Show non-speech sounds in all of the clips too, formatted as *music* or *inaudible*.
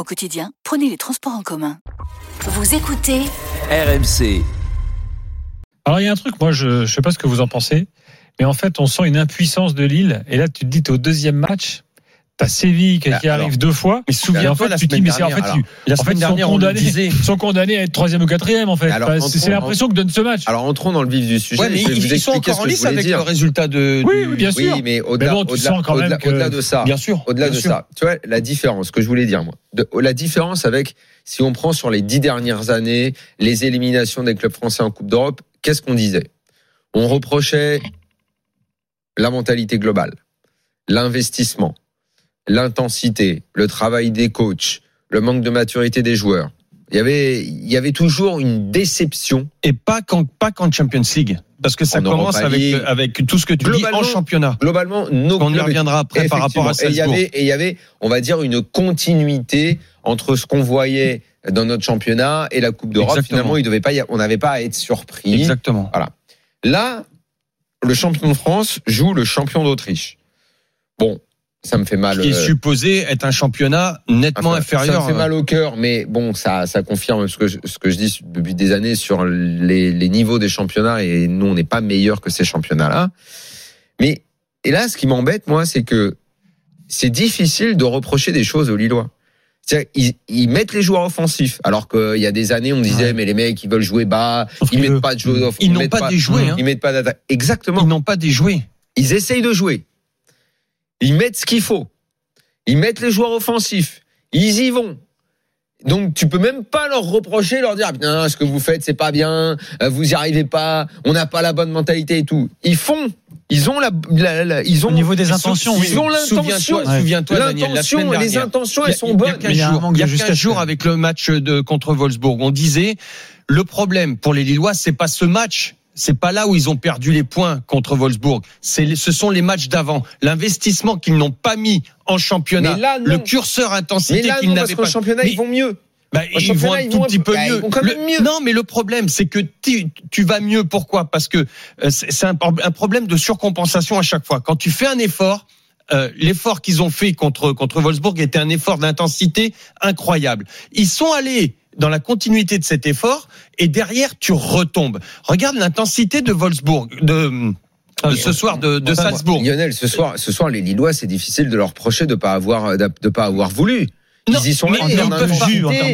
Au quotidien, prenez les transports en commun. Vous écoutez RMC. Alors il y a un truc, moi je ne sais pas ce que vous en pensez, mais en fait on sent une impuissance de Lille. Et là tu te dis, t'es au deuxième match, t'as Séville qui, Bah, qui arrive alors, deux fois. mais souviens-toi en fait, la tu te dis, semaine mais c'est en fait, dernière, tu- la en semaine fait, dernière, sont on le condamnés, sont condamnés à être troisième ou quatrième en fait. Alors, Bah, c'est l'impression que donne ce match. Alors entrons dans le vif du sujet. Ouais, mais je vais ils, vous ils sont expliquer encore en lice avec dire. le résultat de. Oui, bien sûr. Oui, mais au-delà, bon, de ça, Bien sûr. au-delà de sûr. ça, tu vois la différence, ce que je voulais dire moi, de- la différence avec si on prend sur les dix dernières années les éliminations des clubs français en Coupe d'Europe, qu'est-ce qu'on disait? On reprochait la mentalité globale, l'investissement, l'intensité, le travail des coachs, le manque de maturité des joueurs. Il y avait, il y avait toujours une déception Et pas qu'en pas qu'en Champions League, parce que ça En commence avec avec tout ce que tu dis en championnat. globalement, nos On y reviendra après par rapport à Effectivement. Et il y avait, et il y avait, on va dire, une continuité entre ce qu'on voyait dans notre championnat et la Coupe d'Europe. Finalement, il devait pas, on n'avait pas à être surpris. Exactement. Là, le champion de France joue le champion d'Autriche. Bon, ça me fait mal. Qui est euh, supposé être un championnat nettement enfin, inférieur. Ça me fait mal au cœur, mais bon, ça, ça confirme ce que, je, ce que je dis depuis des années sur les, les niveaux des championnats et nous, on n'est pas meilleur que ces championnats-là. Mais, et là, ce qui m'embête, moi, c'est que c'est difficile de reprocher des choses aux Lillois. Ils, ils mettent les joueurs offensifs, alors qu'il y a des années, on disait, mais les mecs, ils veulent jouer bas, Sauf ils mettent pas de joueurs Ils n'ont mettent pas des jouets. hein. Ils mettent pas d'attaque. Exactement. Ils n'ont pas des jouets. Ils essayent de jouer. Ils mettent ce qu'il faut. Ils mettent les joueurs offensifs. Ils y vont. Donc tu peux même pas leur reprocher, leur dire ah, putain ce que vous faites c'est pas bien, euh, vous y arrivez pas, on n'a pas la bonne mentalité et tout. Ils font, ils ont la, la- la- ils ont Au niveau des intentions, ils oui. ont l'intention, Souviens-toi, souviens-toi, Daniel, la l'intention, les intentions elles sont il y a bonnes. Il y a jours, il y a de 15 justesse, jours quand même. avec le match de contre Wolfsburg, on disait le problème pour les Lillois, c'est pas ce match. C'est pas là où ils ont perdu les points contre Wolfsburg. C'est, ce sont les matchs d'avant. L'investissement qu'ils n'ont pas mis en championnat. Là, le curseur intensité là qu'ils non, n'avaient parce pas. championnat Mais- ils vont mieux. Bah, ils vont un ils tout vont petit peu bah, mieux. Le- mieux. Non, mais le problème, c'est que tu, tu vas mieux. Pourquoi? Parce que euh, c'est c'est un, un problème de surcompensation à chaque fois. Quand tu fais un effort, euh, l'effort qu'ils ont fait contre contre Wolfsburg était un effort d'intensité incroyable. Ils sont allés dans la continuité de cet effort et derrière tu retombes. Regarde l'intensité de Wolfsburg, de, de ce soir de, de Salzbourg. Lionel, ce soir, ce soir, les Lillois, c'est difficile de leur reprocher de pas avoir, de pas avoir voulu. Non, ils y sont allés en, en termes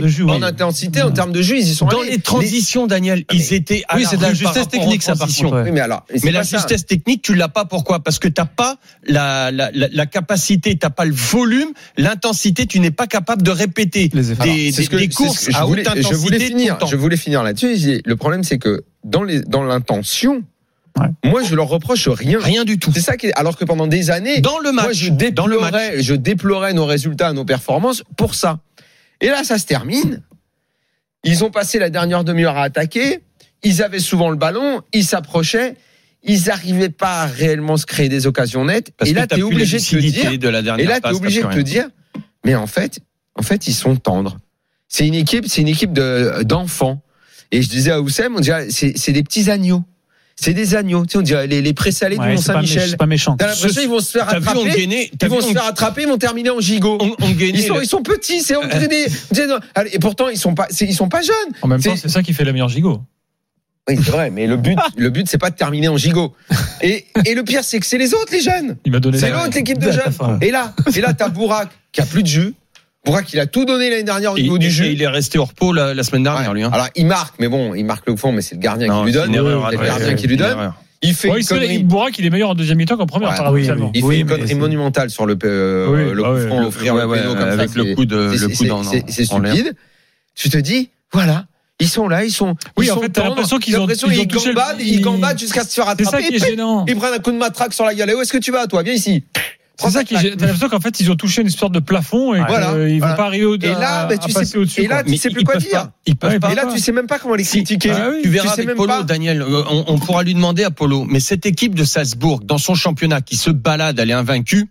de jus, oui. en intensité, en termes de jeu, ils y sont Dans allés. les transitions, Daniel, Ah, mais- ils étaient à Oui, c'est de la justesse technique, ça, par contre. Oui, mais alors, Mais la ça. justesse technique, tu l'as pas. Pourquoi? Parce que t'as pas la, la, la, la capacité, t'as pas le volume, l'intensité. Tu n'es pas capable de répéter Les efforts. des, des, que- des courses à voulais, haute intensité. je voulais finir. Je voulais finir là-dessus. Le problème, c'est que dans les, dans l'intention, Ouais. moi, je leur reproche rien. Rien du tout. C'est ça qui est, alors que pendant des années, Dans le moi, match, je dans le match. déplorais, je déplorais nos résultats, nos performances pour ça. Et là, ça se termine. Ils ont passé la dernière demi-heure à attaquer. Ils avaient souvent le ballon. Ils s'approchaient. Ils n'arrivaient pas à réellement se créer des occasions nettes. Parce et là, tu es obligé de te dire. de la dernière Et là, tu es obligé de te dire. Mais en fait, en fait, ils sont tendres. C'est une équipe, c'est une équipe de d'enfants. Et je disais à Oussem, on dirait, c'est des petits agneaux. C'est des agneaux. Tu sais, on dirait les, les présalés Ouais, du méch- Mont-Saint-Michel. c'est pas méchant. T'as l'impression qu'ils vont se faire T'as vu, on attraper. gagnait. t'as Ils vont vu, se faire attraper, ils vont terminer en gigot. on, on gagnait Ils sont, le- ils sont petits, c'est on dirait des, on dirait- allez, et pourtant ils sont pas, ils sont pas jeunes. En même temps, C'est- ça qui fait la meilleure gigot. Oui, c'est vrai, mais le but, le but, c'est pas de terminer en gigot. Et, et le pire, c'est que c'est les autres, les jeunes. Il m'a donné C'est la- l'autre, l'équipe de *laughs* jeunes. Et là, et là, t'as Bourak qui a plus de jus. Bourak, il a tout donné l'année dernière au niveau et- du et jeu. il est resté au repos la, la semaine dernière, Ouais. lui. hein. Alors, il marque, mais bon, il marque le fond, mais c'est le gardien Non, qui lui donne. une erreur, C'est le gardien ouais, qui lui une donne. erreur. Il fait Ouais, une connerie. Bourak, il est meilleur en deuxième mi-temps qu'en première, Ouais. Il Oui, fait une mais connerie monumentale sur le, euh, Oui, le ah coup franc, Le- offrir ouais, le péno comme ça. avec le c'est- coup de c'est- le coup c'est- dans c'est- c'est en l'air. stupide. Tu te dis, voilà, ils sont là, ils sont. Oui, ils en sont fait, t'as l'impression qu'ils ont- l'impression ils le- gambadent, ils ils- gambadent jusqu'à se faire C'est ça attraper. qui est gênant. Ils prennent un coup de matraque sur la gueule. Et Où est-ce que tu vas, toi? Viens ici. C'est ça qui, t'as l'impression qu'en fait, ils ont touché une sorte de plafond et Voilà, qu'ils vont voilà. pas arriver Et là, bah, tu sais- au-dessus. et là, tu sais ils- plus ils quoi dire. pas. Ouais. Et là, tu sais même pas comment les critiquer. Ah oui. Tu verras sais avec Polo. Daniel. euh, On, on pourra lui demander à Polo. Mais cette équipe de Salzbourg, dans son championnat, qui se balade, elle est invaincue.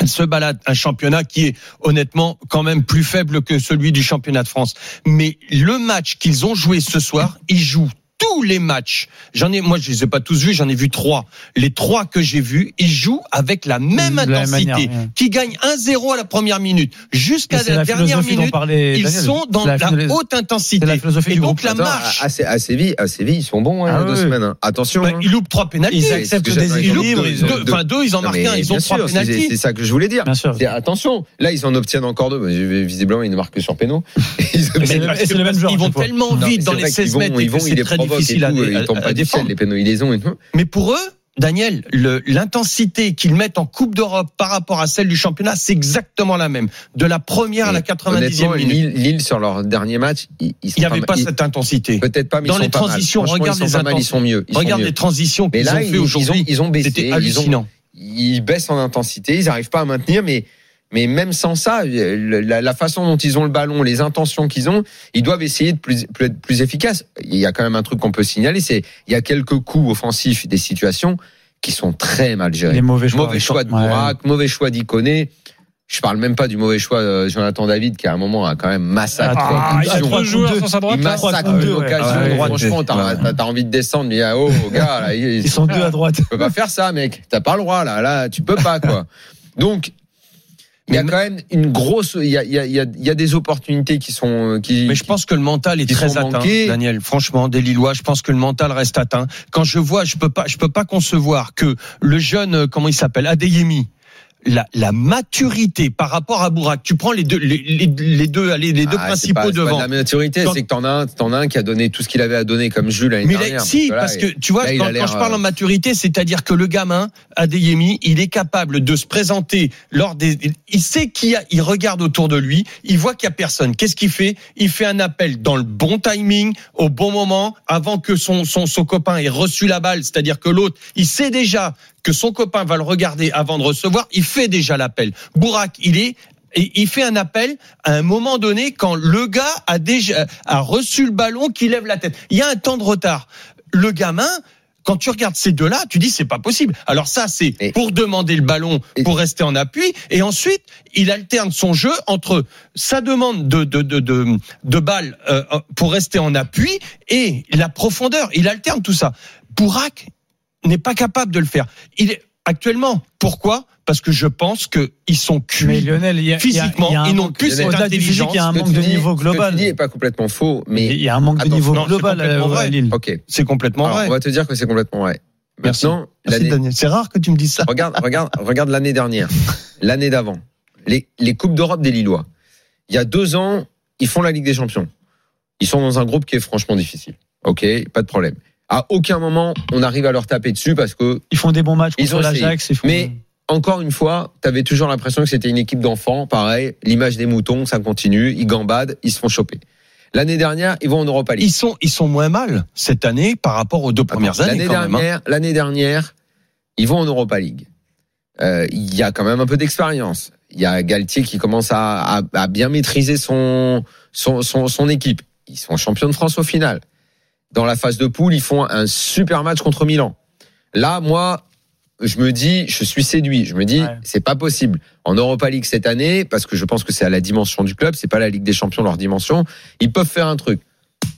Elle se balade un championnat qui est honnêtement quand même plus faible que celui du championnat de France. Mais le match qu'ils ont joué ce soir, ils jouent tous les matchs. J'en ai, moi, je les ai pas tous vus, j'en ai vu trois. Les trois que j'ai vus, ils jouent avec la même De la même intensité, manière, ouais. qui gagnent 1-0 à la première minute, jusqu'à la, la dernière minute. parlait Ils Daniel. sont dans la, haute intensité. la philosophie Et du donc groupe. la Attends, marche. à, à, à Séville, à Séville, ils sont bons hein, Ah deux oui. semaines. hein. Attention. Bah, hein. ils loupent trois pénaltys. Ils acceptent des équilibres. enfin deux, ils en marquent un, ils ont trois sûr, c'est- pénaltys. C'est ça que je voulais dire. Bien sûr. C'est- Attention, là ils en obtiennent encore deux. Mais Visiblement, ils ne marquent que sur pénaux. *laughs* Ils vont tellement vite dans les vrai 16 qu'ils vont- mètres ils vont, ils les provoquent ils tombent pas du ciel, les pénaux, ils les ont et tout. Mais pour eux, Daniel, l'intensité qu'ils mettent en Coupe d'Europe par rapport à celle du championnat, c'est exactement la même. De la première à la Et 90e honnêtement, minute. Lille, sur leur dernier match, ils, ils sont Il n'y avait mal. pas cette intensité. Peut-être pas, mais Dans ils sont les pas mal. transitions, Franchement, regarde ils sont les pas mal, ils sont mieux. Ils sont Regarde mieux. les transitions qu'ils ont fait aujourd'hui. ils ont baissé. C'était ils ont- hallucinant. ils baissent en intensité, ils n'arrivent pas à maintenir, mais mais même sans ça, le- la, façon dont ils ont le ballon, les intentions qu'ils ont, ils doivent essayer de plus, plus être plus efficaces. Il y a quand même un truc qu'on peut signaler, c'est il y a quelques coups offensifs, des situations qui sont très mal gérées. Les mauvais choix. Mauvais choix de Ouais. Bourak, mauvais choix d'Iconé. Je parle même pas du mauvais choix de Jonathan David qui à un moment a quand même massacré. Ah, il y a trois joueurs sur sa droite. il là. massacre deux, ouais. Ah ouais, Franchement, t'as envie de descendre. Mais ah, oh, *laughs* gars, là, il- Ils sont deux à droite. tu peux pas faire ça, mec. T'as pas le droit, là. Là, tu peux pas, quoi. *laughs* Donc, il y a quand même une grosse, il y a, il y a, il y a, il y a des opportunités qui sont, qui, Mais je pense que le mental est très atteint. Daniel. Franchement, des Lillois, je pense que le mental reste atteint. Quand je vois, je peux pas, je peux pas concevoir que le jeune, euh, comment il s'appelle, Adeyemi, la, la maturité par rapport à Bourak. Tu prends les deux, les, les, les deux, allez, les deux Ah, pas- principaux pas devant. de la maturité, c'est que t'en as un, t'en as un qui a donné tout ce qu'il avait à donner comme Jules l'année Mais dernière. là, si, là, parce que il- tu vois, là, quand, je parle euh, en maturité, c'est-à-dire que le gamin, Adeyemi, il est capable de se présenter lors des. Il sait qu'il y a, il regarde autour de lui, il voit qu'il y a personne. Qu'est-ce qu'il fait? Il fait un appel dans le bon timing, au bon moment, avant que son son, son copain ait reçu la balle. C'est-à-dire que l'autre, il sait déjà que son copain va le regarder avant de recevoir. Il fait déjà l'appel. Bourak, il est et il fait un appel à un moment donné quand le gars a déjà a reçu le ballon, qui lève la tête. Il y a un temps de retard. Le gamin, quand tu regardes ces deux-là, tu dis c'est pas possible. Alors ça, c'est pour demander le ballon, pour rester en appui, et ensuite il alterne son jeu entre sa demande de de de de, de balle euh, pour rester en appui et la profondeur. Il alterne tout ça. Bourak n'est pas capable de le faire. Il est actuellement. Pourquoi? Parce que je pense que ils sont Mais cuits. Lionel, il y a, il y a- Physiquement, il y a ils n'ont plus cette intelligence. il y a un manque de dis- niveau Ce que tu global. dis est pas complètement faux, Il mais y a un manque de niveau non, global euh, à vrai. Lille. ok. C'est complètement Alors, vrai. on va te dire que c'est complètement vrai. Merci. Maintenant. C'est rare que tu me dises ça. regarde, regarde, regarde l'année dernière, *laughs* l'année d'avant, les, les coupes d'Europe des Lillois. Il y a deux ans, ils font la Ligue des Champions. Ils sont dans un groupe qui est franchement difficile. Ok, pas de problème. À aucun moment, on arrive à leur taper dessus parce que, Ils font des bons matchs Ils contre l'Ajax. Mais- encore une fois, tu avais toujours l'impression que c'était une équipe d'enfants. Pareil, l'image des moutons, ça continue. Ils gambadent, ils se font choper. L'année dernière, ils vont en Europa League. Ils sont, ils sont moins mal cette année par rapport aux deux premières Attends, années. L'année hein. dernière, l'année dernière, ils vont en Europa League. Euh, Il y a quand même un peu d'expérience. Il y a Galtier qui commence à, à- à bien maîtriser son, son, son, son équipe. Ils sont champions de France au final. Dans la phase de poule, ils font un super match contre Milan. Là, moi, je me dis, je suis séduit. Je me dis, Ouais. c'est pas possible. En Europa League cette année, parce que je pense que c'est à la dimension du club, c'est pas la Ligue des Champions leur dimension. Ils peuvent faire un truc.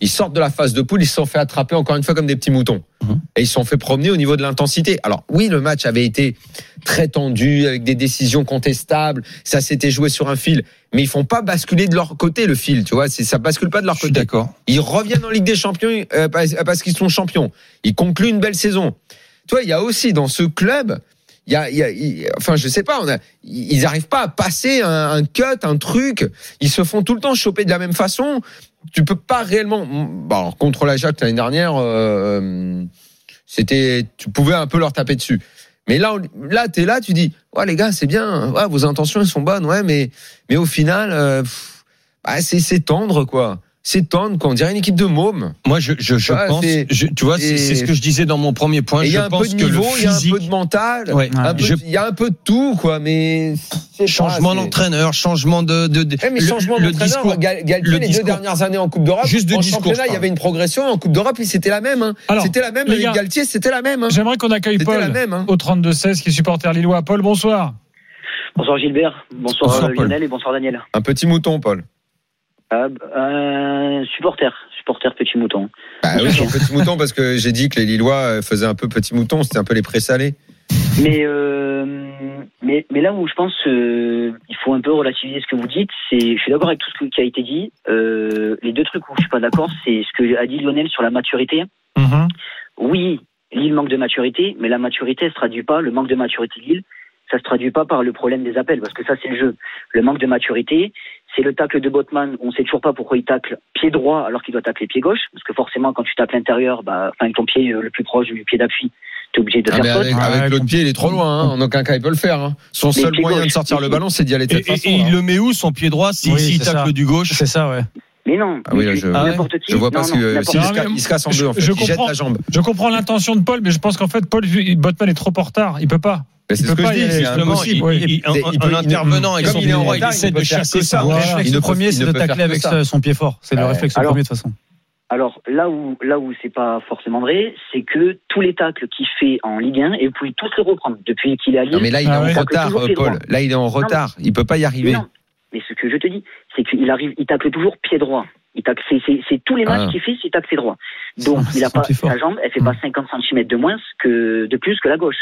Ils sortent de la phase de poule, ils se sont fait attraper encore une fois comme des petits moutons. Mhm. Et ils se sont fait promener au niveau de l'intensité. Alors oui, le match avait été très tendu, avec des décisions contestables, ça s'était joué sur un fil, mais ils font pas basculer de leur côté le fil, tu vois, ça bascule pas de leur Je côté. d'accord. Ils reviennent en Ligue des Champions euh, parce, parce qu'ils sont champions. Ils concluent une belle saison. Tu vois, il y a aussi dans ce club, il y a, il y a- il- enfin, je sais pas, on a, ils n'arrivent pas à passer un, un cut, un truc. Ils se font tout le temps choper de la même façon. Tu peux pas réellement. Bon, alors, contre l'Ajax l'année dernière, euh, c'était, tu pouvais un peu leur taper dessus. Mais là, là, t'es là, tu dis, ouais les gars, c'est bien, ouais, vos intentions elles sont bonnes, ouais, mais, mais au final, euh, bah, c'est tendre quoi. C'est tendre, quoi. On dirait une équipe de mômes. Moi, je, je, je Ouais, pense, je- tu vois, c'est ce que je disais dans mon premier point. Il y je a un peu pense de que niveau, il y a un peu de mental. Ouais. un peu- Je- Il y a un peu de tout, quoi, mais. c'est changement d'entraîneur, changement de, de, de- Eh, mais le- changement le d'entraîneur, discours. Gal- Galtier, le les discours. deux dernières années en Coupe d'Europe, Juste de en discours, championnat, il y avait une progression. En Coupe d'Europe, puis c'était la même. hein. Alors, C'était la même les avec gars, Galtier, c'était la même. hein. J'aimerais qu'on accueille C'était Paul la même. hein. au 32-16 qui est supporter lillois. Paul, bonsoir. Bonsoir Gilbert, bonsoir, Bonsoir, Paul. Lionel et bonsoir Daniel. Un petit mouton, Paul. Euh, euh, supporter, supporter petit mouton. Bah oui, petit mouton parce que j'ai dit que les Lillois euh, faisaient un peu petit mouton, c'était un peu les présalés. Mais, euh, mais, mais là où je pense euh, il faut un peu relativiser ce que vous dites, c'est, je suis d'accord avec tout ce qui a été dit. Euh, les deux trucs où je suis pas d'accord, c'est ce que a dit Lionel sur la maturité. Mhm. Oui, Lille manque de maturité, mais la maturité, elle se traduit pas. Le manque de maturité de Lille, ça se traduit pas par le problème des appels, parce que ça, c'est le jeu. Le manque de maturité, c'est le tacle de Botman. On sait toujours pas pourquoi il tacle pied droit alors qu'il doit tacler pied gauche, parce que forcément, quand tu tacles l'intérieur, bah, enfin, ton pied euh, le plus proche du pied d'appui, t'es obligé de Ah, faire faute. avec avec l'autre pied, il est trop loin. hein. En aucun cas, il peut le faire. hein. Son Mais seul moyen gauche. de sortir le ballon, c'est d'y aller de Et, cette et- façon. et il là. le met où son pied droit s'il Oui, s'il c'est tacle ça. du gauche? C'est ça, ouais. Mais non. Ah oui, là, je- tu- Ah ouais. n'importe qui. Je vois non, pas ce que s'il Non, se, il se casse en je- deux. En fait. je Il jette comprends. la jambe. Je comprends l'intention de Paul, mais je pense qu'en fait, Paul, Botman est trop en retard. Il peut pas. Mais c'est Il ce que je pas dis. C'est Justement, impossible. il- oui. il- en, Il en- peut- en il- intervenant avec comme il est en il essaie il de chasser ça. ça. Le Voilà. Il premier, il c'est de tacler avec ça. son pied fort. C'est le réflexe Alors- premier de toute façon. Alors là où là où c'est pas forcément vrai, c'est que tous les tacles qu'il fait en Ligue 1 et vous pouvez tous les reprendre depuis qu'il est à Lille. Non, mais là, il est Ah en ouais. retard, euh, Paul. Là, il est en retard. Il peut pas y Mais arriver. non. Mais ce que je te dis, c'est qu'il arrive, il tacle toujours pied droit. Il tacle, c'est, tous les matchs Ah. qu'il fait, c'est tacle pied droit. Donc il a pas sa jambe, elle fait pas 50 cm de moins que de plus que la gauche.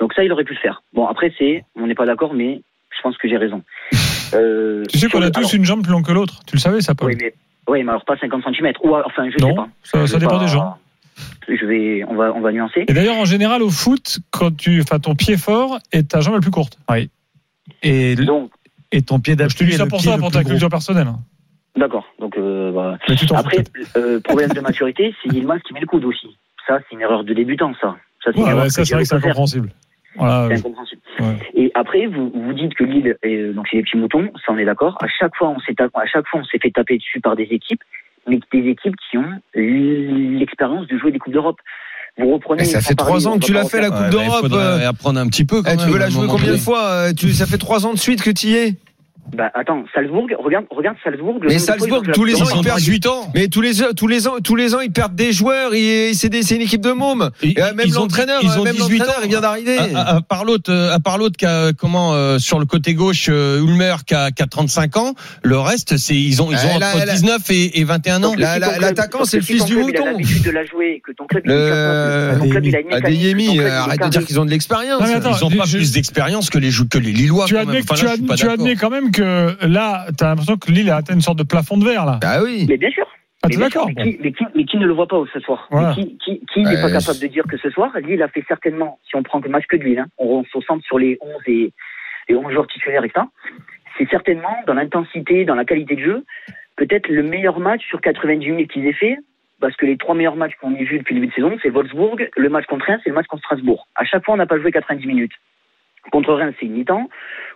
Donc ça, il aurait pu le faire. Bon après c'est, on n'est pas d'accord, mais je pense que j'ai raison. *laughs* Euh, Tu sais qu'on a tous alors- une jambe plus longue que l'autre. Tu le savais, ça, Paul Oui, mais oui, mais alors pas 50 cm. Ou enfin, je sais Non, pas. ça, ça dépend pas- des gens. Je vais, on va, on va nuancer. Et d'ailleurs, en général, au foot, quand tu, enfin, ton pied fort et ta jambe la plus courte. Et, Donc et ton pied d'appui. Je te dis ça pour ça, pour ta gros. culture personnelle. d'accord. Donc euh, bah. Après, euh, problème de maturité, c'est Yilmaz qui met le coude aussi. Ça, c'est une erreur de débutant, ça. Ça, c'est Ouais, ouais, vrai que c'est incompréhensible. Voilà. C'est incompréhensible. Ouais. Et après, vous, vous dites que Lille, est, donc c'est des petits moutons, ça on est d'accord. À chaque fois, on s'est à chaque fois, on s'est fait taper dessus par des équipes, mais des équipes qui ont l'expérience de jouer des coupes d'Europe. Vous reprenez. Mais ça fait trois ans que tu l'as fait, la Coupe Ouais, bah, d'Europe. faudrait euh, apprendre un petit peu. Quand eh, même, tu veux la jouer combien de fois euh, tu, Ça fait trois ans de suite que tu y es? Bah attends, Salzbourg, regarde, regarde Salzbourg. le Mais fois, Salzbourg, tous les ans, Ils perdent 18 ans. Mais tous les tous les ans tous les ans ils perdent des joueurs. C'est une équipe de mômes. Ils- Et, euh, même l'entraîneur, ils ont même 18 l'entraîneur, ans. il vient d'arriver. À, à- à part l'autre, euh, à part l'autre comment euh, sur le côté gauche, euh, Ulmer qui a, qui a 35 ans. Le reste, c'est ils ont ils ont là, entre là. 19 et, et 21 ans. L'attaquant, c'est le fils du mouton. l'habitude de la jouer, que ton club, il que que euh, arrête de dire qu'ils ont de l'expérience. Ils ont pas plus d'expérience que les que Lillois. Tu quand admets, que- quand même que là, tu as l'impression que Lille a atteint une sorte de plafond de verre, là. Ah oui. Mais bien sûr. Ah, Mais bien sûr, mais, qui, mais, qui, mais qui ne le voit pas ce soir Voilà. Mais Qui, qui, qui n'est pas Ouais, capable de dire que ce soir, Lille a fait certainement, si on prend que le match que de Lille, hein, on, on se centre sur les 11 et les 11 joueurs titulaires et ça, c'est certainement dans l'intensité, dans la qualité de jeu, peut-être le meilleur match sur 98 minutes qu'ils aient fait, parce que les trois meilleurs matchs qu'on ait vus depuis le début de saison, c'est Wolfsburg, le match contre Reims et le match contre Strasbourg. À chaque fois, on n'a pas joué 90 minutes. Contre Reims, c'est une mi-temps.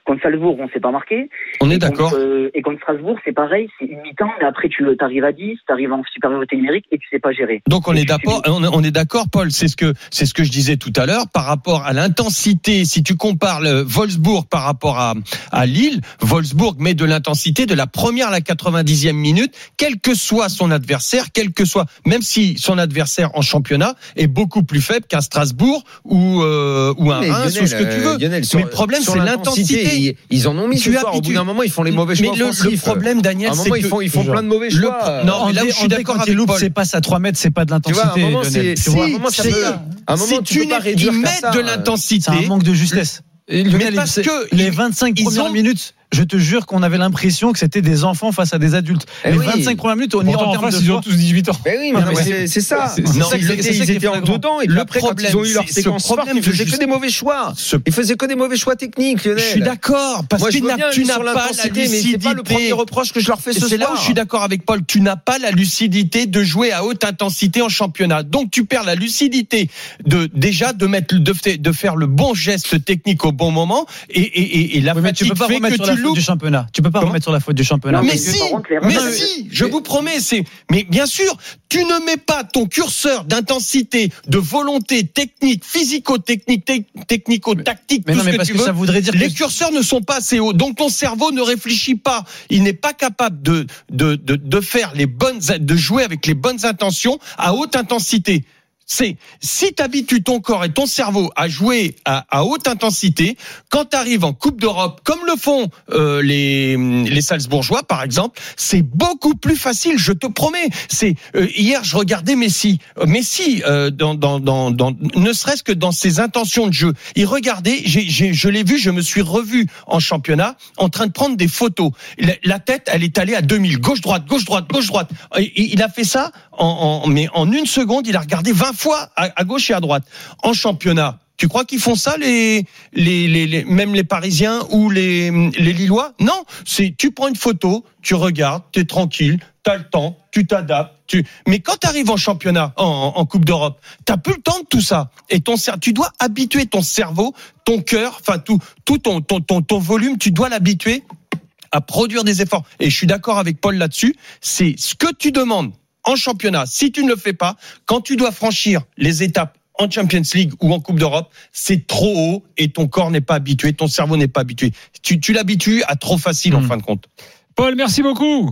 Contre Salzbourg, on s'est pas marqué. On est Et d'accord. contre, euh, et contre Strasbourg, c'est pareil, c'est une mi-temps, mais après tu arrives à 10, tu arrives en supériorité numérique et tu sais pas gérer. Donc on Et est d'accord, on est- d'accord, Paul. C'est ce que c'est ce que je disais tout à l'heure par rapport à l'intensité. Si tu compares le Wolfsburg par rapport à à Lille, Wolfsburg met de l'intensité de la première à la 90e minute, quel que soit son adversaire, quel que soit, même si son adversaire en championnat est beaucoup plus faible qu'un Strasbourg ou euh, ou un Reims ou ce que tu veux. euh, Lionel, sur- Mais le problème, c'est l'intensité. Ils, ils en ont mis Tu ce soir. Au bout d'un moment, ils font les mauvais mais choix le, le offensifs. problème, à Daniel, un c'est moment, ils que font, ils font plein de mauvais le choix. non, mais là où je suis d'accord quand avec il loupe, Paul. c'est pas à 3 mètres, c'est pas de Tu vois, à un l'intensité. c'est- Tu vois, à un moment, ça si, peut- à un moment, c'est tu peux pas réduire de C'est l'intensité. un manque de justesse. Lionel, parce que les ils- 25 ils premières minutes, je te jure qu'on avait l'impression que c'était des enfants face à des adultes. Eh les oui. 25 premières minutes, on y en face, de ils ont tous 18 ans. Ben oui, Non, mais mais c'est- ça. Non, ça ils étaient, ça ils étaient en dedans et Le après, quand problème, ils ont eu leur séquence forte, problème ils faisaient que des mauvais choix. Ce- Ils faisaient que des mauvais choix techniques, Lionel. Je suis d'accord parce que tu n'as pas la mais c'est pas le premier lucidité. reproche que je leur fais Et ce c'est là où soir. je suis d'accord avec Paul. Tu n'as pas la lucidité de jouer à haute intensité en championnat. Donc tu perds la lucidité de déjà de mettre de, fa- de faire le bon geste technique au bon moment et, et, et, et la Oui, mais tu fatigue peux pas fait remettre que tu faute du championnat. Tu peux pas Comment remettre sur la faute du championnat. Non, Mais si, mais si, je vous promets, c'est. Mais bien sûr, tu ne mets pas ton curseur d'intensité, de volonté technique, physico-technique, te- technico-tactique, Mais non, ce mais que parce tu que ça voudrait dire Les que curseurs ne sont pas assez hauts, donc ton cerveau ne réfléchit pas. Il n'est pas capable de, de, de, de faire les bonnes, de jouer avec les bonnes intentions à haute intensité. C'est si tu habitues ton corps et ton cerveau à jouer à, à haute intensité, quand tu arrives en Coupe d'Europe, comme le font euh, les les Salzbourgeois par exemple, c'est beaucoup plus facile. Je te promets. C'est euh, hier je regardais Messi, Euh, Messi euh, dans, dans dans dans ne serait-ce que dans ses intentions de jeu, il regardait. J'ai, j'ai, je l'ai vu, je me suis revu en championnat en train de prendre des photos. La, tête, elle est allée à 2000, gauche droite, gauche droite, gauche droite. Et, et il a fait ça en, en mais en une seconde, il a regardé 20 fois à, à gauche et à droite. En championnat, tu crois qu'ils font ça les, les, les, les- même les Parisiens ou les, les Lillois? Non, c'est tu prends une photo, tu regardes, tu es tranquille, tu as le temps, tu t'adaptes. Tu... Mais quand tu arrives en championnat, en, en- Coupe d'Europe, t'as plus le temps de tout ça. Et ton tu dois habituer ton cerveau, ton cœur, enfin tout, tout ton, ton, ton, ton volume, tu dois l'habituer à produire des efforts. Et je suis d'accord avec Paul là-dessus. C'est ce que tu demandes en championnat. Si tu ne le fais pas, quand tu dois franchir les étapes en Champions League ou en Coupe d'Europe, c'est trop haut et ton corps n'est pas habitué, ton cerveau n'est pas habitué. Tu, tu l'habitues à trop facile en Hmm. fin de compte. Paul, merci beaucoup.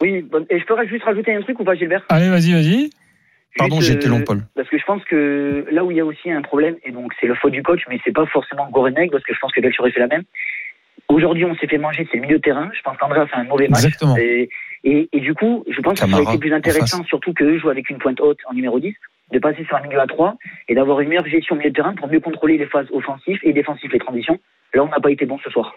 Oui, bon, et je peux juste rajouter un truc ou pas, Gilbert? Allez, vas-y, vas-y. Pardon, été euh, long, Paul. Parce que je pense que là où il y a aussi un problème, et donc c'est le faute du coach, mais c'est pas forcément Gorenek, parce que je pense que Galtier aurait fait la même. Aujourd'hui, on s'est fait manger, c'est le milieu de terrain. Je pense qu'André a fait un mauvais match. Exactement. Et, et, et du coup, je pense que ça Camara, aurait été plus intéressant, surtout qu'eux jouent avec une pointe haute en numéro 10, de passer sur un milieu à 3 et d'avoir une meilleure gestion au milieu de terrain pour mieux contrôler les phases offensives et défensives, les transitions. Là, on n'a pas été bon ce soir,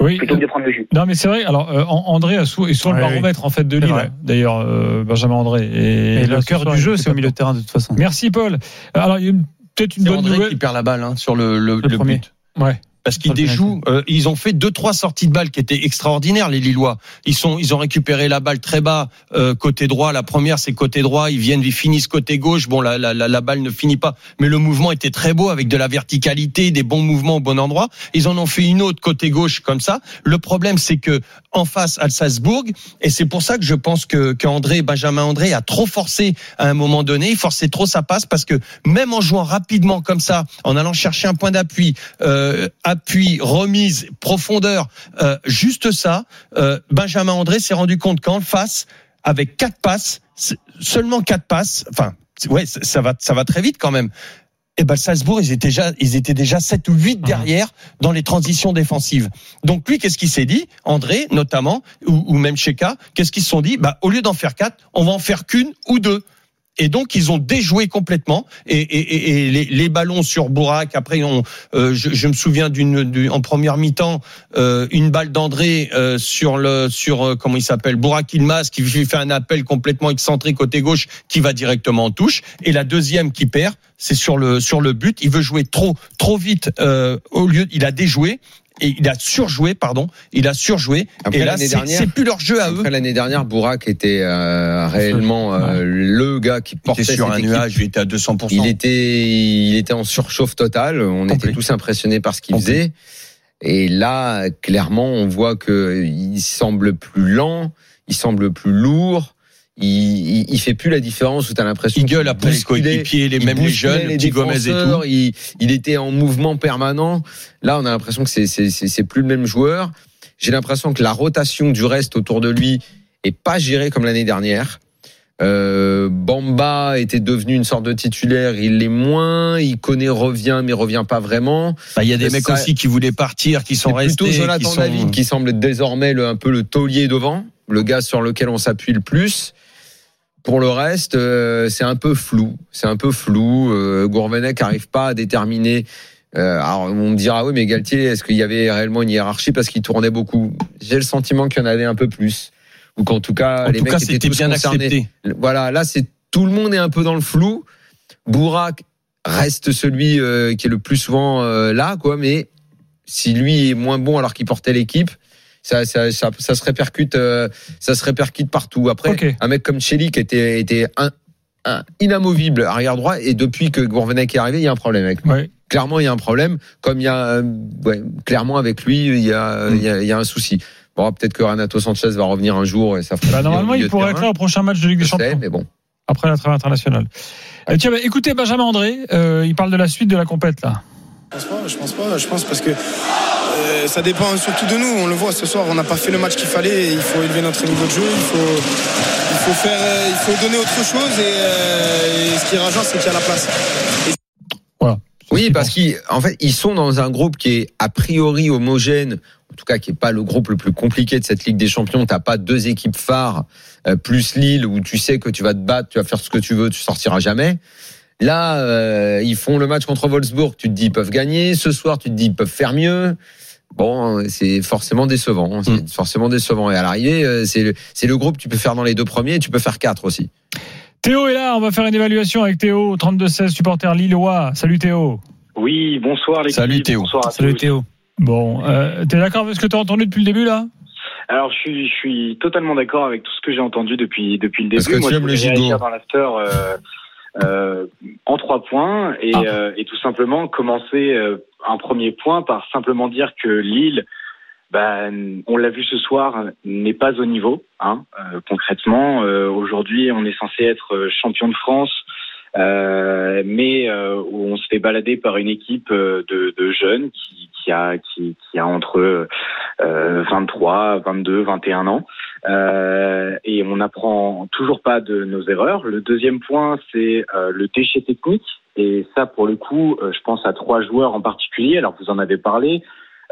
Oui. plutôt que de prendre le jus. Non, mais c'est vrai. Alors, euh, An- André est sur le Ouais, baromètre en fait de Lille. D'ailleurs, euh, Benjamin André. Et le cœur soir, du jeu, c'est au milieu de terrain de toute façon. Merci, Paul. Alors, il y a peut-être une bonne André nouvelle. qui perd la balle hein, sur le, le, Le le premier. but. Ouais. Parce qu'ils déjouent, euh, ils ont fait deux trois sorties de balles qui étaient extraordinaires les Lillois. Ils sont, ils ont récupéré la balle très bas euh, côté droit. La première c'est côté droit, ils viennent, ils finissent côté gauche. Bon, la, la, la, la balle ne finit pas, mais le mouvement était très beau avec de la verticalité, des bons mouvements au bon endroit. Ils en ont fait une autre côté gauche comme ça. Le problème c'est que en face à Salzbourg, et c'est pour ça que je pense que qu'André Benjamin André a trop forcé à un moment donné. Il forçait trop sa passe parce que même en jouant rapidement comme ça, en allant chercher un point d'appui, euh, appui, remise, profondeur, euh, juste ça, euh, Benjamin André s'est rendu compte qu'en face, avec quatre passes, seulement quatre passes, enfin, ouais, ça va, ça va très vite quand même. Et ben Salzbourg, ils étaient déjà, ils étaient déjà 7 ou 8 derrière dans les transitions défensives. Donc lui, qu'est-ce qu'il s'est dit André, notamment, ou, ou même Cheka, qu'est-ce qu'ils se sont dit? Bah, au lieu d'en faire quatre, on va en faire qu'une ou deux. Et donc ils ont déjoué complètement et, et, et- les, les ballons sur Bourak. Après, on, euh, je, je me souviens d'une du- en première mi-temps euh, une balle d'André euh, sur le sur euh, comment il s'appelle Bourak Ilmaz qui fait un appel complètement excentré côté gauche qui va directement en touche et la deuxième qui perd c'est sur le sur le but. Il veut jouer trop trop vite euh, au lieu il a déjoué et il a surjoué pardon il a surjoué Après, et là l'année c'est dernière- c'est plus leur jeu à eux. L'année dernière, Bourak était euh, réellement euh, le gars qui Il portait était sur cette un équipe. nuage, il était à 200%. Il était, il était en surchauffe totale. On était tous impressionnés par ce qu'il faisait. Et là, clairement, on voit que il semble plus lent, il semble plus lourd. Il, il, il fait plus la différence où t'as l'impression Il gueule après les coéquipiers, les mêmes les jeunes, les Gomez et tout. Il, il était en mouvement permanent. Là, on a l'impression que c'est plus le même joueur. J'ai l'impression que la rotation du reste autour de lui est pas gérée comme l'année dernière. Euh, Bamba était devenu une sorte de titulaire, il l'est moins. Il connaît, revient, mais revient pas vraiment. Bah, Il y a des Ça- mecs aussi qui voulaient partir, qui sont restés. plutôt Jonathan qui sont... David qui semble être désormais le, un peu le taulier devant, le gars sur lequel on s'appuie le plus. Pour le reste, euh, c'est un peu flou. C'est un peu flou. Euh, Gourvenec n'arrive pas à déterminer. Euh, alors on me dira oui, mais Galtier, est-ce qu'il y avait réellement une hiérarchie? Parce qu'il tournait beaucoup J'ai le sentiment qu'il y en avait un peu plus, ou qu'en tout cas En les tout mecs cas, étaient tous bien concernés. accepté. Voilà, là c'est tout le monde est un peu dans le flou. Bourak reste celui euh, qui est le plus souvent euh, là, quoi. Mais si lui est moins bon alors qu'il portait l'équipe, ça, ça, ça, ça se répercute, euh, ça se répercute partout. Après, un mec comme Chelik était était un, un inamovible arrière droit et depuis que Gourvenec est arrivé, il y a un problème avec lui. Ouais. clairement, il y a un problème. Comme il y a, euh, ouais, clairement avec lui, il y a, il y a, il y a un souci. Bon, peut-être que Renato Sanchez va revenir un jour et ça fera. Bah, normalement, il pourrait être là au prochain match de Ligue des sais, Champions, mais bon. après la trêve internationale. Euh, tiens, bah, écoutez Benjamin André, euh, il parle de la suite de la compète là. Je pense pas, je pense pas, je pense parce que euh, ça dépend surtout de nous. On le voit ce soir, on n'a pas fait le match qu'il fallait. et il faut élever notre niveau de jeu, il faut, il faut faire, euh, il faut donner autre chose et, euh, et ce qui est rageant, c'est qu'il y a la place. Oui, parce qu'en fait, ils sont dans un groupe qui est a priori homogène, en tout cas qui est pas le groupe le plus compliqué de cette Ligue des Champions. T'as pas deux équipes phares euh, plus Lille où tu sais que tu vas te battre, tu vas faire ce que tu veux, tu sortiras jamais. Là, euh, ils font le match contre Wolfsburg, tu te dis ils peuvent gagner. Ce soir, tu te dis ils peuvent faire mieux. Bon, c'est forcément décevant. hein. C'est forcément décevant. Et à l'arrivée, euh, c'est le, c'est le groupe que tu peux faire dans les deux premiers et tu peux faire quatre aussi. Théo est là, on va faire une évaluation avec Théo, 32-16, supporter lillois. Salut Théo. Oui, bonsoir les Salut, Théo. Bonsoir à Salut tous. Théo. Bon, euh, t'es d'accord avec ce que t'as entendu depuis le début là? Alors je suis, je suis totalement d'accord avec tout ce que j'ai entendu depuis depuis le début. Parce que Moi, tu je aimes le gigot. dans l'after euh, en trois points et, Ah. euh, et tout simplement commencer euh, un premier point par simplement dire que Lille, ben, on l'a vu ce soir, n'est pas au niveau. Hein, Euh, concrètement, euh, aujourd'hui, on est censé être euh, champion de France. Euh, mais euh, où on se fait balader par une équipe euh, de, de jeunes qui, qui a qui, qui a entre euh, 23, 22, 21 ans euh, et on n'apprend toujours pas de nos erreurs. Le deuxième point, c'est euh, le déchet technique et ça pour le coup, euh, je pense à trois joueurs en particulier. Alors vous en avez parlé.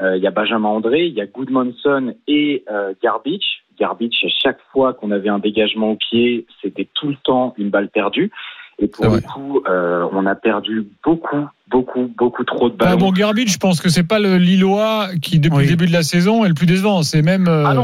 Euh, Il y a Benjamin André, il y a Goodmanson et euh, Garbage. Garbage, à chaque fois qu'on avait un dégagement au pied, c'était tout le temps une balle perdue. Et pour le vrai. coup, euh, on a perdu beaucoup, beaucoup, beaucoup trop de Ah ballons. bon, Garbage, je pense que c'est pas le Lillois qui, depuis Oui. le début de la saison, est le plus décevant. C'est même euh, Ah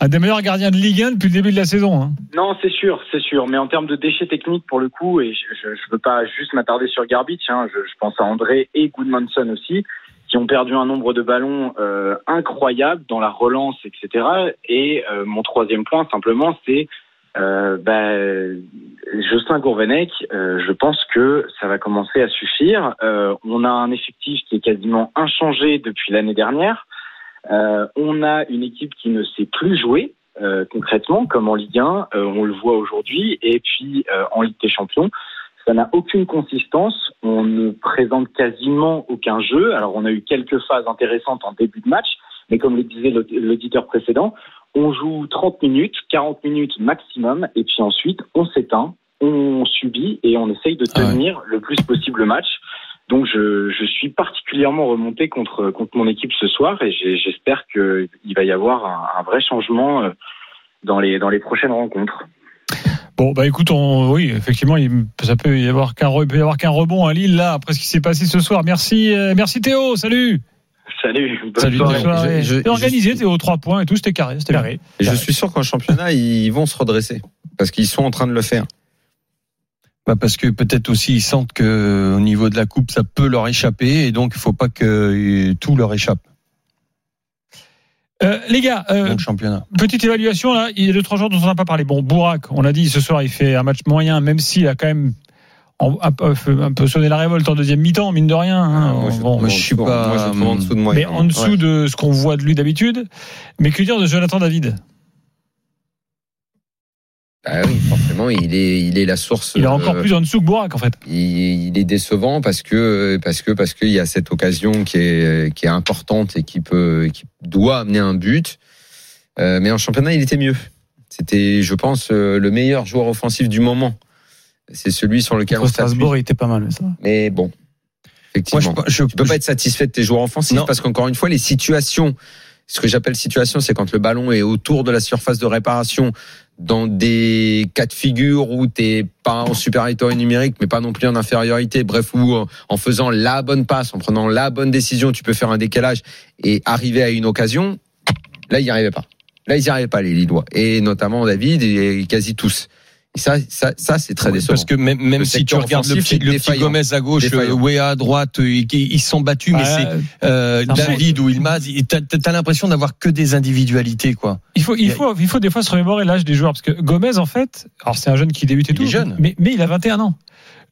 un des meilleurs gardiens de Ligue 1 depuis le début de la saison. hein. non, c'est sûr, c'est sûr. Mais en termes de déchets techniques, pour le coup, et je ne veux pas juste m'attarder sur Garbage, hein, je, je pense à André et Goodmanson aussi, qui ont perdu un nombre de ballons euh, incroyable dans la relance, etc. Et euh, mon troisième point, simplement, c'est euh, bah, Jocelyn Gourvenec, euh, je pense que ça va commencer à suffire. Euh, on a un effectif qui est quasiment inchangé depuis l'année dernière. Euh, on a une équipe qui ne sait plus jouer euh, concrètement, comme en Ligue 1, euh, on le voit aujourd'hui, et puis en Ligue des Champions. Ça n'a aucune consistance. On ne présente quasiment aucun jeu. Alors, on a eu quelques phases intéressantes en début de match, mais comme le disait l'aud- l'auditeur précédent, on joue 30 minutes, 40 minutes maximum, et puis ensuite, on s'éteint, on subit et on essaye de Ah ouais. tenir le plus possible le match. Donc, je, je suis particulièrement remonté contre, contre mon équipe ce soir et j'espère qu'il va y avoir un, un vrai changement euh, dans les, dans les prochaines rencontres. Bon, bah écoute, on, oui, effectivement, il, ça peut y avoir qu'un, peut y avoir qu'un rebond à Lille là après ce qui s'est passé ce soir. Merci, euh, merci Théo. Salut. Salut, bonne Salut, soirée. Bonne soirée. Je- je- C'était organisé, Théo, trois points et tout, c'était carré, c'était carré. Et je suis sûr qu'en championnat, ils vont se redresser. Parce qu'ils sont en train de le faire. Bah parce que peut-être aussi ils sentent que au niveau de la coupe ça peut leur échapper et donc il faut pas que euh, tout leur échappe Euh, les gars, euh, championnat. petite évaluation là. Il y a deux trois jours dont on n'a pas parlé. Bon, Bourak, on l'a dit ce soir, il fait un match moyen, même s'il a quand même un, peu, un peu sonné la révolte en deuxième mi-temps, mine de rien. hein. moi, je, Bon, moi, je suis pas, moi, je trouve en dessous de moi. mais en dessous de ce qu'on voit de lui d'habitude. Mais que dire de Jonathan David? Ah oui, forcément, il est, il est la source. Il est encore euh, plus en dessous que Bourak en fait. il, il est décevant parce que parce que parce qu'il y a cette occasion qui est qui est importante et qui peut qui doit amener un but. Euh, mais en championnat, il était mieux. C'était, je pense, euh, le meilleur joueur offensif du moment. C'est celui sur lequel Contre on. Strasbourg, il était pas mal, ça. Mais bon, Moi effectivement, je, je, tu peux pas être satisfait de tes joueurs offensifs Non. parce qu'encore une fois, les situations, ce que j'appelle situation, c'est quand le ballon est autour de la surface de réparation, dans des cas de figure où t'es pas en supériorité numérique, mais pas non plus en infériorité. Bref, où euh, en faisant la bonne passe, en prenant la bonne décision, tu peux faire un décalage et arriver à une occasion. Là, ils n'y arrivaient pas. Là, ils n'y arrivaient pas les Lillois et notamment David et quasi tous. Ça, ça, ça c'est très décevant. Parce que même, même si tu regardes le petit, le. Gomez à gauche, euh, Wea à droite, euh, ils, ils sont battus, mais c'est Ah, euh, Non, David ou Ilmaz, il- t'as as, l'impression d'avoir que des individualités, quoi. Il faut, il faut, il faut des fois se remémorer l'âge des joueurs parce que Gomez en fait, alors c'est un jeune qui débute et Il tout, est jeune. mais mais il a 21 ans.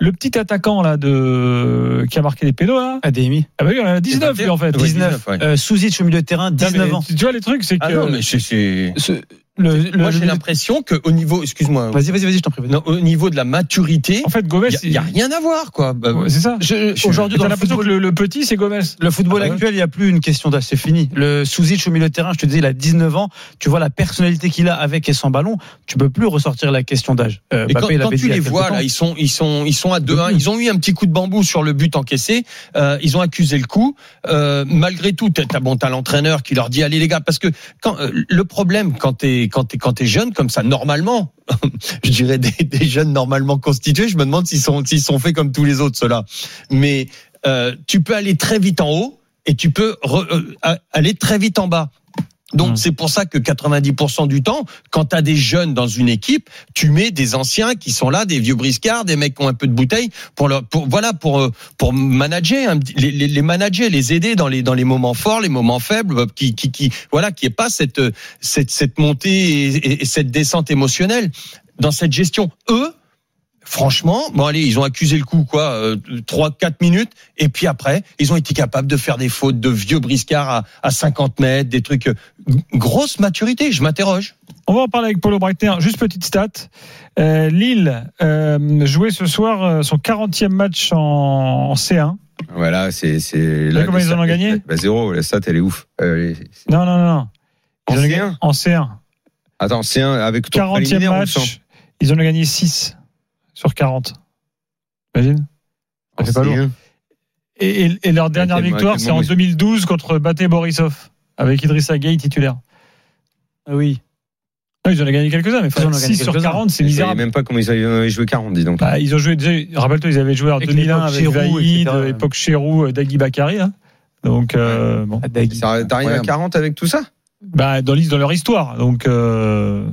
le petit attaquant là de qui a marqué des pénaux là. Ademi. Ah bah oui, on a 19 lui en fait. Ouais, 19. ouais. Euh, Souzic au milieu de terrain, Non, mais 19 ans. Tu vois les trucs, c'est que Ah non, mais c'est- c'est. Ce- le, le- Moi, j'ai le- l'impression qu'au niveau, excuse-moi, Vas-y, vas-y, vas-y, je t'en prie. non, au niveau de la maturité, en fait Gomez, il n'y a, rien à voir, quoi. Bah, Ouais, c'est ça. Je- Aujourd'hui, dans le l'impression que football, le, le petit c'est Gomez. le football Ah ouais. actuel, il n'y a plus une question d'âge, c'est fini. Le Souzic au milieu de terrain, je te disais, il a 19 ans. Tu vois la personnalité qu'il a avec et sans ballon. Tu peux plus ressortir la question d'âge. Euh, Et quand, quand tu y les vois là, ils sont ils sont ils sont à 2-1. Ils ont eu un petit coup de bambou sur le but encaissé. Euh, ils ont accusé le coup. Euh, malgré tout, t'as t'as- bon t'as l'entraîneur qui leur dit allez les gars parce que quand euh, le problème quand t'es quand t'es quand t'es jeune comme ça normalement, *laughs* je dirais des, jeunes normalement constitués, je me demande s'ils sont s'ils sont faits comme tous les autres ceux-là. Mais euh, tu peux aller très vite en haut et tu peux euh, aller très vite en bas. Donc Mmh. c'est pour ça que 90% du temps, quand tu as des jeunes dans une équipe, tu mets des anciens qui sont là, des vieux briscards, des mecs qui ont un peu de bouteille pour leur, pour voilà pour euh, pour manager petit- les, les, les manager, les aider dans les dans les moments forts, les moments faibles, euh, qui qui qui voilà qui est pas cette euh, cette cette montée et, et- et cette descente émotionnelle dans cette gestion. Eux Franchement, bon allez, ils ont accusé le coup quoi, euh, trois quatre minutes, et puis après, ils ont été capables de faire des fautes de vieux briscards à, à 50 mètres, des trucs euh, grosse maturité. Je m'interroge. On va en parler avec Paulo Breitner. Juste petite stat. Euh, Lille euh, jouait ce soir euh, son 40e match en, en C1. Voilà, c'est. combien ils en ont gagné bah, Zéro, la stat, elle est ouf. Euh, les- Non, non, non. non. Ils En en ont gagné- C1 En C1. Attends, c'est un avec ton 40e préliminaire ou match. Ils en ont gagné 6 sur 40. Imagine Ça fait pas lourd. C1. Et, et- et leur dernière victoire, c'est en moment 2012 contre Baté Borisov, avec Idrissa Gueye titulaire. Ah oui. Non, ils en ont gagné quelques-uns, mais Ils en ont gagné 6 sur quelques-uns. 40, c'est Je voyais misérable. même pas comment ils avaient joué 40, dis donc. Bah, ils ont joué, déjà, rappelle-toi, ils avaient joué en Avec 2001 l'époque avec Vaïd, époque Chérou, Dagui Bakary. Hein. Donc, euh, bon. Ah, T'arrives à Incroyable. 40 avec tout ça? Bah, dans, dans leur histoire. Donc, euh,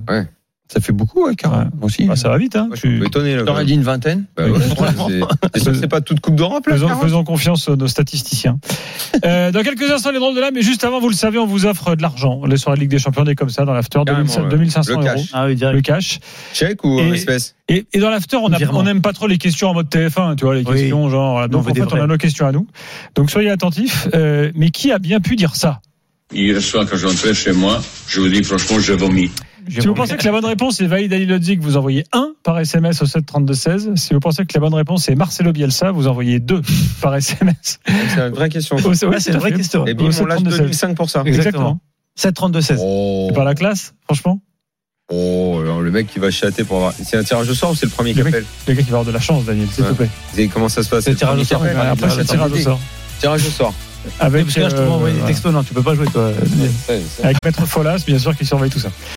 Ça fait beaucoup, ouais. Ouais. Moi aussi. bah, ça va vite. Hein. Moi, Je suis un Tu- étonné. Là, même. dit une vingtaine. Bah ouais, *laughs* c'est- pas toute Coupe d'Europe là Faisons, 40? faisons confiance à nos statisticiens. *laughs* Euh, dans quelques instants, les drôles de là, mais juste avant, vous le savez, on vous offre de l'argent. Les soirées de Ligue des Champions, on est comme ça, dans l'after, Carrément, 2500 ouais. 2500 Le euros. cash. Ah oui, Le cash. Chèque ou Et- espèce Et, et dans l'after, on on n'aime pas trop les questions en mode TF1, tu vois, les Oui. questions genre. on Donc en fait, on a nos questions à nous. Donc soyez attentifs. Euh, mais qui a bien pu dire ça? Hier soir, quand j'entrais chez moi, je vous dis franchement, je vomis. Si vous pensez que la bonne réponse est Vaïd Ali Lodzik, vous envoyez 1 par SMS au 732-16. Si vous pensez que la bonne réponse est Marcelo Bielsa, vous envoyez 2 *laughs* par SMS. C'est une vraie question. Au- ouais, Ouais, c'est une vraie question. Et bim, on lâche 2005 pour ça. Exactement. 7-32-16. Oh, C'est pas la classe, franchement. oh alors, le mec qui va chatter pour avoir. C'est un tirage au sort ou c'est le premier qui Le appelle Le gars qui va avoir de la chance, Daniel, s'il te Ouais. plaît. Et Comment ça se passe C'est le tirage au sort, Après, c'est le tirage au sort. Tirage au sort. Avec, Parce que là, je te euh, envoyer des textos, non, tu peux pas jouer, toi. Ouais, Avec Maître Folas, bien sûr, qui surveille tout ça.